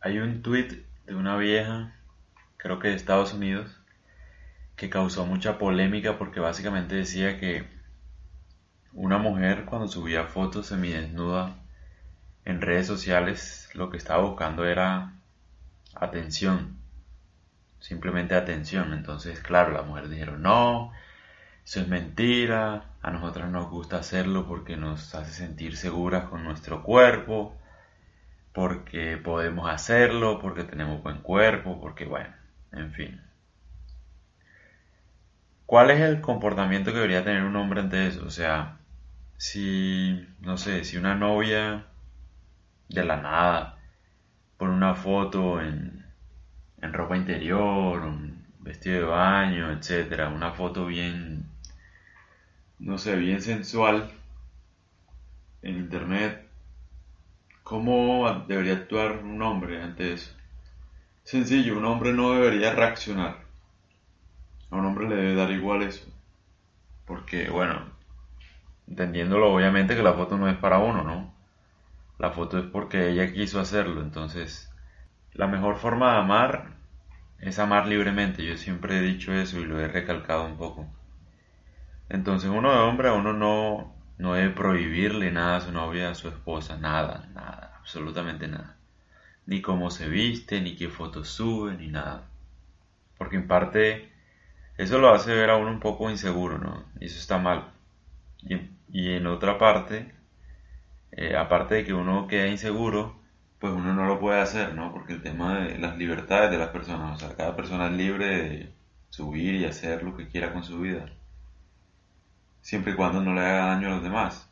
Hay un tweet de una vieja, creo que de Estados Unidos, que causó mucha polémica porque básicamente decía que una mujer cuando subía fotos semidesnuda en redes sociales lo que estaba buscando era atención, simplemente atención. Entonces, claro, las mujeres dijeron, no, eso es mentira, a nosotras nos gusta hacerlo porque nos hace sentir seguras con nuestro cuerpo, porque podemos hacerlo, porque tenemos buen cuerpo, porque bueno, en fin. ¿Cuál es el comportamiento que debería tener un hombre ante eso? O sea, si, no sé, si una novia de la nada pone una foto en, en ropa interior, un vestido de baño, etcétera, una foto bien, no sé, bien sensual en internet, ¿cómo debería actuar un hombre ante eso? Sencillo, un hombre no debería reaccionar. A un hombre le debe dar igual eso. Porque, bueno, entendiéndolo obviamente que la foto no es para uno, ¿no? La foto es porque ella quiso hacerlo. Entonces, la mejor forma de amar es amar libremente. Yo siempre he dicho eso y lo he recalcado un poco. Entonces, uno de hombre a uno no, no debe prohibirle nada a su novia, a su esposa, nada, nada, absolutamente nada ni cómo se viste, ni qué fotos sube, ni nada. Porque en parte eso lo hace ver a uno un poco inseguro, ¿no? Y eso está mal. Y, en otra parte, eh, aparte de que uno queda inseguro, pues uno no lo puede hacer, ¿no? Porque el tema de las libertades de las personas, o sea, cada persona es libre de subir y hacer lo que quiera con su vida, siempre y cuando no le haga daño a los demás.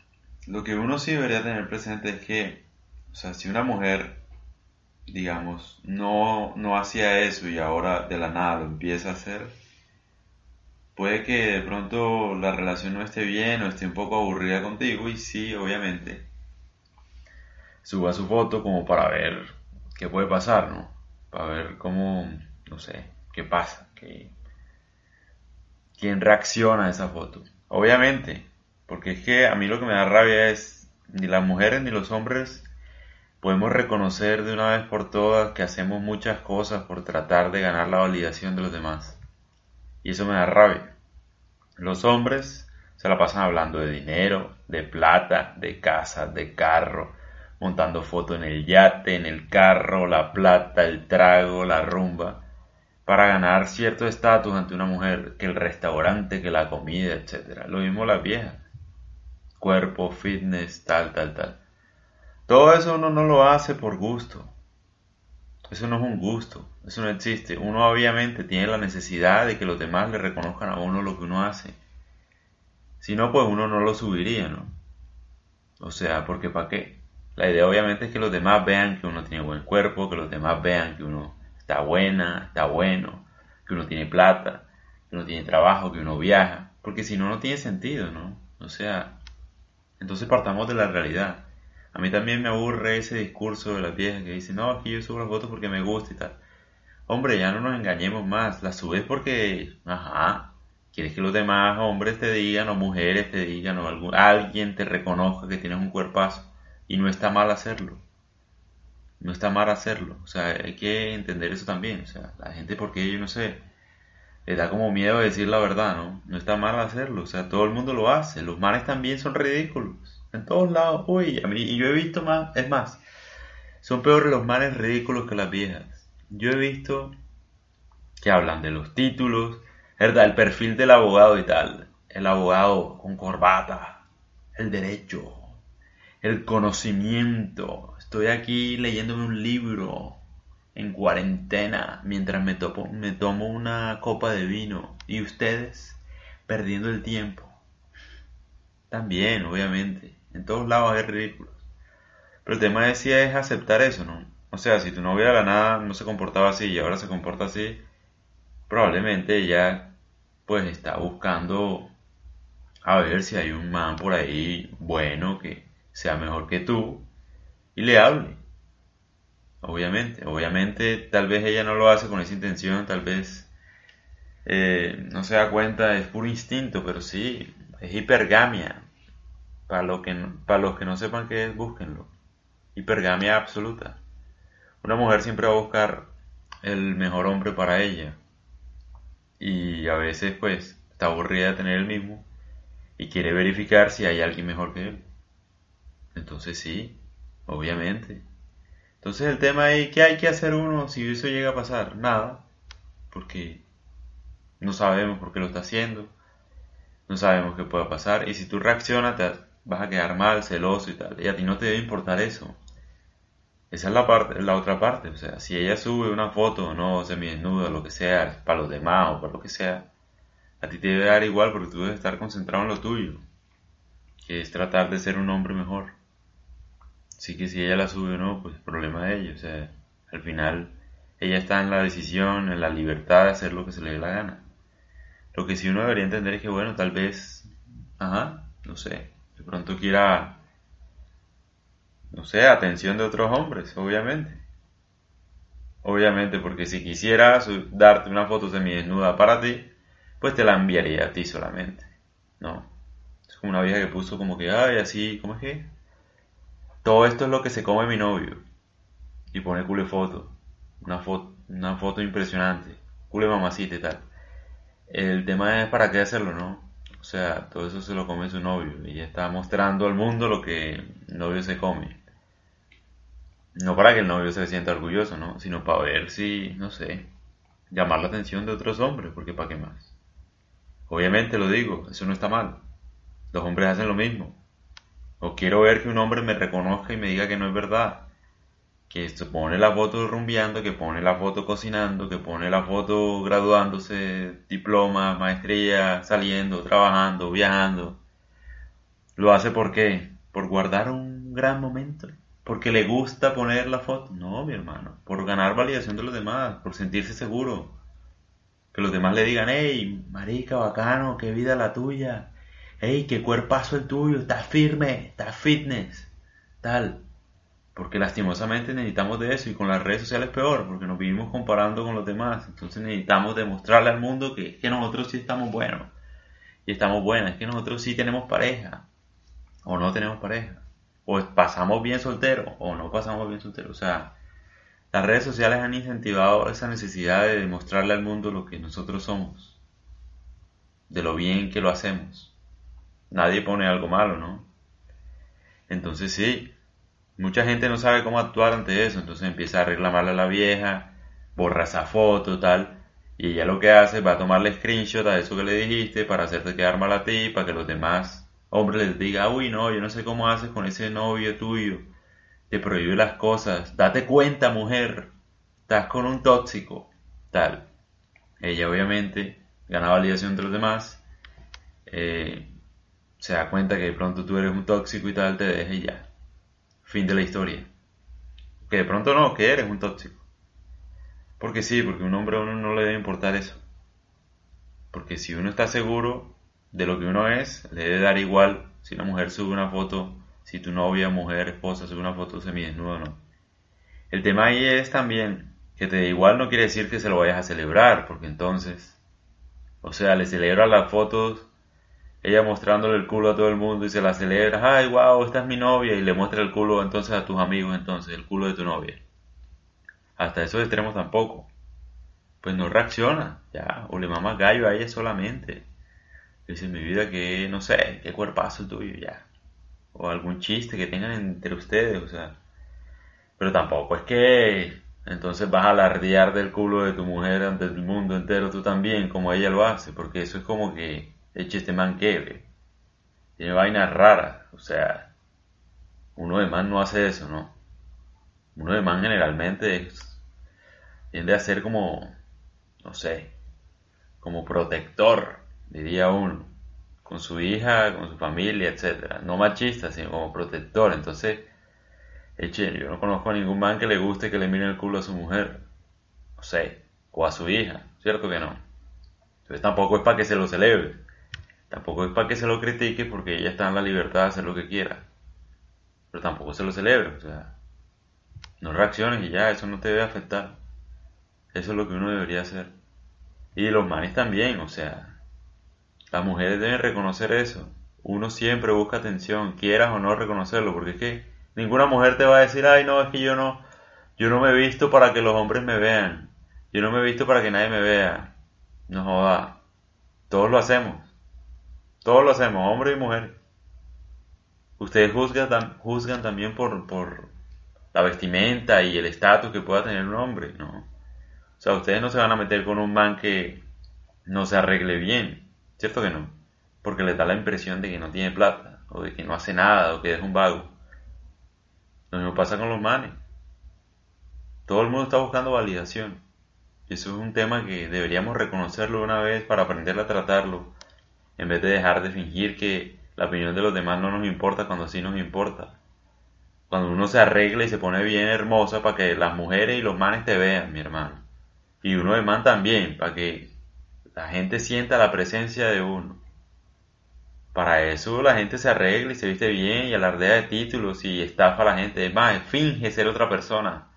Lo que uno sí debería tener presente es que, o sea, si una mujer digamos, no, no hacía eso y ahora de la nada lo empieza a hacer, puede que de pronto la relación no esté bien o esté un poco aburrida contigo y sí, obviamente, suba su foto como para ver qué puede pasar, ¿no? Para ver cómo, no sé, qué pasa, qué, quién reacciona a esa foto. Obviamente, porque es que a mí lo que me da rabia es ni las mujeres ni los hombres podemos reconocer de una vez por todas que hacemos muchas cosas por tratar de ganar la validación de los demás. Y eso me da rabia. Los hombres se la pasan hablando de dinero, de plata, de casa, de carro, montando fotos en el yate, en el carro, la plata, el trago, la rumba, para ganar cierto estatus ante una mujer, que el restaurante, que la comida, etc. Lo mismo las viejas. Cuerpo, fitness, tal, tal, tal. Todo eso uno no lo hace por gusto. Eso no es un gusto, eso no existe. Uno obviamente tiene la necesidad de que los demás le reconozcan a uno lo que uno hace. Si no, pues uno no lo subiría, ¿no? O sea, porque ¿para qué? La idea obviamente es que los demás vean que uno tiene buen cuerpo, que los demás vean que uno está buena, está bueno, que uno tiene plata, que uno tiene trabajo, que uno viaja. Porque si no, no tiene sentido, ¿no? O sea, entonces partamos de la realidad. A mí también me aburre ese discurso de las viejas que dicen, no, aquí yo subo las fotos porque me gusta y tal. Hombre, ya no nos engañemos más. Las subes porque, ajá, quieres que los demás hombres te digan o mujeres te digan o algún, alguien te reconozca que tienes un cuerpazo. Y no está mal hacerlo. No está mal hacerlo. O sea, hay que entender eso también. O sea, la gente porque yo no sé, le da como miedo decir la verdad, ¿no? No está mal hacerlo. O sea, todo el mundo lo hace. Los manes también son ridículos. En todos lados. Uy, a mí, y yo he visto más, es más, son peores los males ridículos que las viejas. Yo he visto que hablan de los títulos, ¿verdad? El perfil del abogado y tal. El abogado con corbata, el derecho, el conocimiento. Estoy aquí leyéndome un libro en cuarentena mientras me, topo, me tomo una copa de vino. Y ustedes perdiendo el tiempo. También, obviamente. En todos lados hay ridículos. Pero el tema es si es aceptar eso, ¿no? O sea, si tu novia de la nada no se comportaba así y ahora se comporta así, probablemente ella pues está buscando a ver si hay un man por ahí bueno que sea mejor que tú y le hable. Obviamente, obviamente tal vez ella no lo hace con esa intención, tal vez eh, no se da cuenta, es puro instinto, pero sí, es hipergamia. Para, para los que no sepan qué es, búsquenlo. Hipergamia absoluta. una mujer siempre va a buscar el mejor hombre para ella. Y a veces pues está aburrida de tener el mismo y quiere verificar si hay alguien mejor que él. Entonces sí, obviamente. Entonces el tema es, ¿qué hay que hacer uno si eso llega a pasar? Nada, porque no sabemos por qué lo está haciendo, no sabemos qué pueda pasar, y si tú reaccionas te vas a quedar mal, celoso y tal, y a ti no te debe importar eso. Esa es la, parte, la otra parte, o sea, si ella sube una foto, no, semidesnuda, lo que sea, para los demás o para lo que sea, a ti te debe dar igual porque tú debes estar concentrado en lo tuyo, que es tratar de ser un hombre mejor. Así que si ella la sube o no, pues problema de ella, o sea, al final ella está en la decisión, en la libertad de hacer lo que se le dé la gana. Lo que sí uno debería entender es que, bueno, tal vez, ajá, no sé, de pronto quiera, no sé, atención de otros hombres, obviamente. Obviamente, porque si quisiera darte una foto semidesnuda para ti, pues te la enviaría a ti solamente, ¿no? Es como una vieja que puso como que, ay, así, ¿cómo es que? Todo esto es lo que se come mi novio. Y pone culo foto. Una foto, una foto impresionante. Culo mamacita y tal. El tema es para qué hacerlo, ¿no? O sea, todo eso se lo come su novio. Y está mostrando al mundo lo que el novio se come. No para que el novio se sienta orgulloso, ¿no? Sino para ver si, no sé, llamar la atención de otros hombres, porque ¿para qué más? Obviamente lo digo, eso no está mal. Los hombres hacen lo mismo. O quiero ver que un hombre me reconozca y me diga que no es verdad. Que esto pone la foto rumbeando, que pone la foto cocinando, que pone la foto graduándose, diploma, maestría, saliendo, trabajando, viajando. ¿Lo hace por qué? ¿Por guardar un gran momento? ¿Porque le gusta poner la foto? No, mi hermano. Por ganar validación de los demás, por sentirse seguro que los demás le digan, hey, marica, bacano, qué vida la tuya, hey, qué cuerpazo el tuyo, estás firme, estás fitness, tal. Porque lastimosamente necesitamos de eso y con las redes sociales peor, porque nos vivimos comparando con los demás. Entonces necesitamos demostrarle al mundo que, nosotros sí estamos buenos y estamos buenas, que nosotros sí tenemos pareja o no tenemos pareja, o pasamos bien solteros o no pasamos bien solteros. O sea, las redes sociales han incentivado esa necesidad de demostrarle al mundo lo que nosotros somos, de lo bien que lo hacemos. Nadie pone algo malo, ¿no? Entonces sí, mucha gente no sabe cómo actuar ante eso, entonces empieza a reclamarle a la vieja, borra esa foto, tal, y ella lo que hace va a tomarle screenshot a eso que le dijiste para hacerte quedar mal a ti, para que los demás hombres les digan, uy, no, yo no sé cómo haces con ese novio tuyo te prohíbe las cosas, date cuenta mujer, estás con un tóxico, tal. Ella obviamente gana validación de los demás, eh, se da cuenta que de pronto tú eres un tóxico y tal, te deja y ya. Fin de la historia. Que de pronto no, que eres un tóxico. Porque sí, porque un hombre a uno no le debe importar eso. Porque si uno está seguro de lo que uno es, le debe dar igual si una mujer sube una foto si tu novia, mujer, esposa sube una foto semidesnuda o no. El tema ahí es también que te da igual no quiere decir que se lo vayas a celebrar, porque entonces, o sea, le celebras las fotos, ella mostrándole el culo a todo el mundo y se la celebras, ay, wow, esta es mi novia, y le muestra el culo entonces a tus amigos, entonces, el culo de tu novia. Hasta esos extremos tampoco. Pues no reacciona, ya, o le mama gallo a ella solamente. Dice, mi vida, que no sé, qué cuerpazo tuyo, ya o algún chiste que tengan entre ustedes, o sea. Pero tampoco es que entonces vas a alardear del culo de tu mujer ante el mundo entero tú también, como ella lo hace, porque eso es como que eche este man que tiene vainas raras, o sea, uno de man no hace eso, ¿no? Uno de man generalmente tiende a ser como, no sé, como protector, diría uno con su hija, con su familia, etcétera. No machista, sino como protector. Entonces, eche, yo no conozco a ningún man que le guste que le mire el culo a su mujer. No sé, o a su hija, ¿cierto que no? Entonces tampoco es para que se lo celebre. Tampoco es para que se lo critique porque ella está en la libertad de hacer lo que quiera. Pero tampoco se lo celebre, o sea, no reacciones y ya, eso no te debe afectar. Eso es lo que uno debería hacer. Y los manes también, o sea, las mujeres deben reconocer eso. Uno siempre busca atención, quieras o no reconocerlo, porque es que ninguna mujer te va a decir, ay, no, es que yo no, Yo no me he visto para que los hombres me vean. Yo no me he visto para que nadie me vea. No joda. Todos lo hacemos. Todos lo hacemos, hombre y mujer. Ustedes juzgan, juzgan también por, la vestimenta y el estatus que pueda tener un hombre, ¿no? O sea, ustedes no se van a meter con un man que no se arregle bien, ¿cierto que no? Porque les da la impresión de que no tiene plata, o de que no hace nada, o que es un vago. Lo mismo pasa con los manes. Todo el mundo está buscando validación. Eso es un tema que deberíamos reconocerlo una vez para aprender a tratarlo, en vez de dejar de fingir que la opinión de los demás no nos importa cuando sí nos importa. Cuando uno se arregla y se pone bien hermosa para que las mujeres y los manes te vean, mi hermano. Y uno de man también, para que la gente sienta la presencia de uno. Para eso la gente se arregla y se viste bien y alardea de títulos y estafa a la gente. Es más, finge ser otra persona.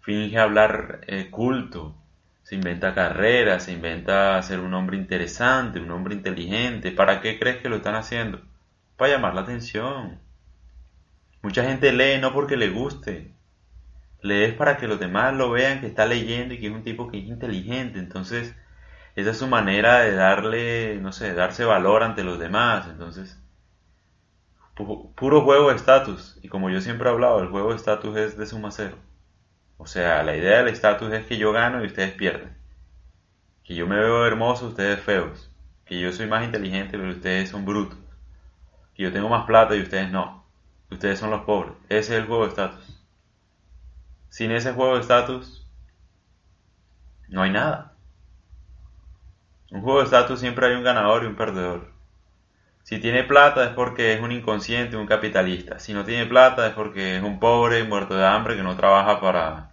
Finge hablar eh, culto. Se inventa carreras, se inventa ser un hombre interesante, un hombre inteligente. ¿Para qué crees que lo están haciendo? Para llamar la atención. Mucha gente lee no porque le guste, lees para que los demás lo vean que está leyendo y que es un tipo que es inteligente. Entonces, esa es su manera de darle, no sé, darse valor ante los demás. Entonces, puro juego de estatus. Y como yo siempre he hablado, el juego de estatus es de suma cero. O sea, la idea del estatus es que yo gano y ustedes pierden. Que yo me veo hermoso, ustedes feos. Que yo soy más inteligente, pero ustedes son brutos. Que yo tengo más plata y ustedes no. Ustedes son los pobres. Ese es el juego de estatus. Sin ese juego de estatus, no hay nada. Un juego de estatus siempre hay un ganador y un perdedor. Si tiene plata es porque es un inconsciente, un capitalista. Si no tiene plata es porque es un pobre, muerto de hambre, que no trabaja para,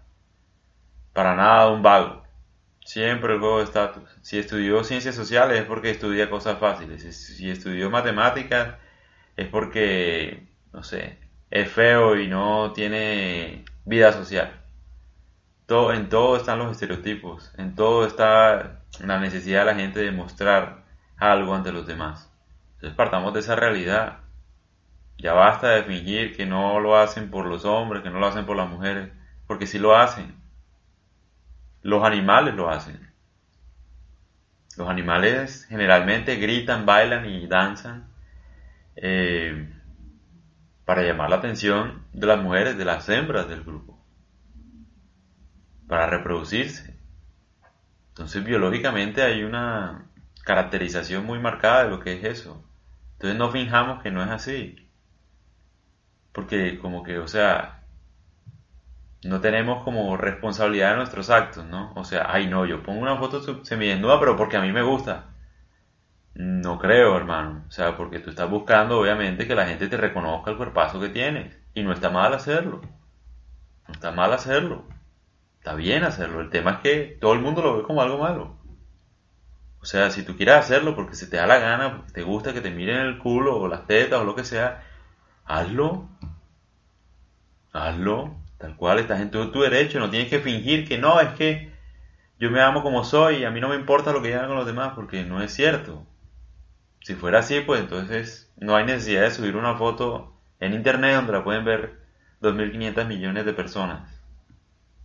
para nada, un vago. Siempre el juego de estatus. Si estudió ciencias sociales es porque estudia cosas fáciles. Si estudió matemáticas es porque no sé, es feo y no tiene vida social. En todo están los estereotipos, en todo está la necesidad de la gente de mostrar algo ante los demás. Entonces partamos de esa realidad. Ya basta de fingir que no lo hacen por los hombres, que no lo hacen por las mujeres, porque sí lo hacen. Los animales lo hacen. Los animales generalmente gritan, bailan y danzan. Eh, para llamar la atención de las mujeres, de las hembras del grupo, para reproducirse. Entonces biológicamente hay una caracterización muy marcada de lo que es eso. Entonces no finjamos que no es así. Porque como que, o sea, no tenemos como responsabilidad de nuestros actos, ¿no? O sea, ay no, yo pongo una foto semidesnuda, pero porque a mí me gusta. No creo, hermano. O sea, porque tú estás buscando, obviamente, que la gente te reconozca el cuerpazo que tienes. Y no está mal hacerlo. No está mal hacerlo. Está bien hacerlo. El tema es que todo el mundo lo ve como algo malo. O sea, si tú quieres hacerlo porque se te da la gana, porque te gusta que te miren el culo o las tetas o lo que sea, hazlo. Hazlo. Tal cual, estás en todo tu derecho. No tienes que fingir que no, es que yo me amo como soy y a mí no me importa lo que hagan los demás porque no es cierto. Si fuera así, pues entonces no hay necesidad de subir una foto en internet donde la pueden ver 2.500 millones de personas.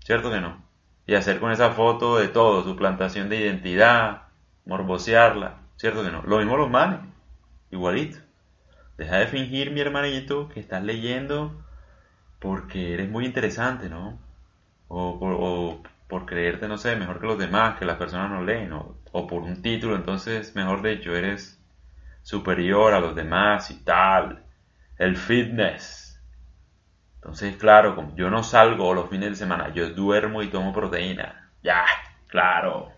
¿Cierto que no? Y hacer con esa foto de todo, su plantación de identidad, morbosearla. ¿Cierto que no? Lo mismo los manes. Igualito. Deja de fingir, mi hermanito, que estás leyendo porque eres muy interesante, ¿no? O por, creerte, no sé, mejor que los demás, que las personas no leen, o, o por un título, entonces, mejor de hecho, eres superior a los demás y tal. El fitness. Entonces, claro, como yo no salgo los fines de semana, yo duermo y tomo proteína. Ya, claro.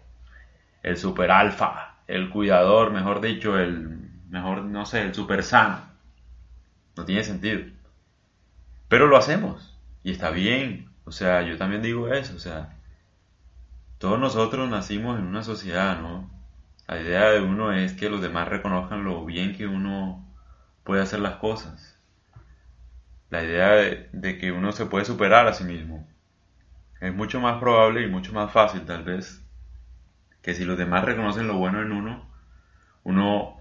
El super alfa, el cuidador, mejor dicho, el mejor, no sé, el super sano. No tiene sentido. Pero lo hacemos y está bien. O sea, yo también digo eso, o sea, todos nosotros nacimos en una sociedad, ¿no? La idea de uno es que los demás reconozcan lo bien que uno puede hacer las cosas. La idea de, que uno se puede superar a sí mismo. Es mucho más probable y mucho más fácil tal vez que si los demás reconocen lo bueno en uno, uno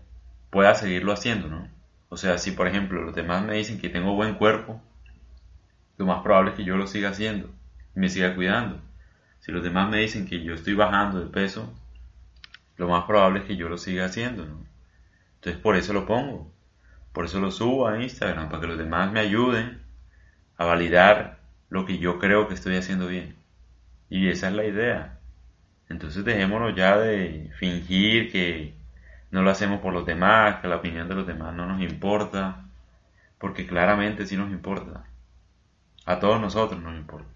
pueda seguirlo haciendo, ¿no? O sea, si por ejemplo los demás me dicen que tengo buen cuerpo, lo más probable es que yo lo siga haciendo. me siga cuidando. Si los demás me dicen que yo estoy bajando de peso, lo más probable es que yo lo siga haciendo, ¿no? Entonces por eso lo pongo, por eso lo subo a Instagram, para que los demás me ayuden a validar lo que yo creo que estoy haciendo bien. Y esa es la idea. Entonces dejémonos ya de fingir que no lo hacemos por los demás, que la opinión de los demás no nos importa, porque claramente sí nos importa. A todos nosotros nos importa.